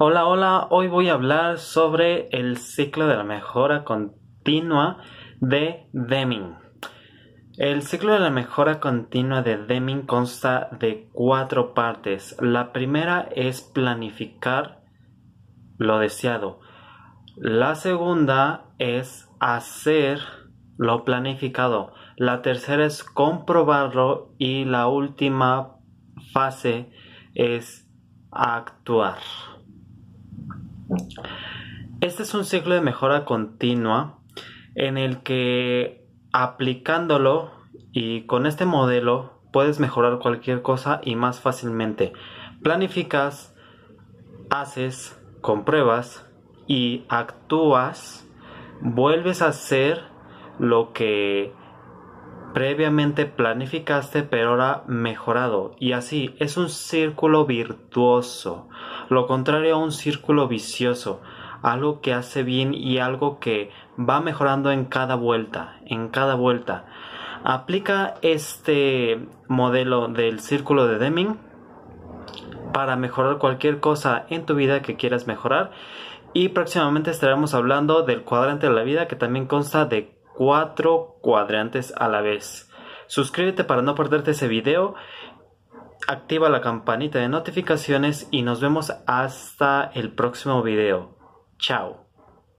Hola, hola, hoy voy a hablar sobre el ciclo de la mejora continua de Deming. El ciclo de la mejora continua de Deming consta de cuatro partes. La primera es planificar lo deseado. La segunda es hacer lo planificado. La tercera es comprobarlo y la última fase es actuar. Este es un ciclo de mejora continua en el que aplicándolo y con este modelo puedes mejorar cualquier cosa y más fácilmente. Planificas, haces, compruebas y actúas, vuelves a hacer lo que previamente planificaste pero ahora mejorado. Y así es un círculo virtuoso. Lo contrario a un círculo vicioso. Algo que hace bien y algo que va mejorando en cada vuelta en cada vuelta. Aplica este modelo del círculo de Deming para mejorar cualquier cosa en tu vida que quieras mejorar. Y próximamente estaremos hablando del cuadrante de la vida que también consta de cuatro cuadrantes a la vez. Suscríbete para no perderte ese video, activa la campanita de notificaciones y nos vemos hasta el próximo video. Chao.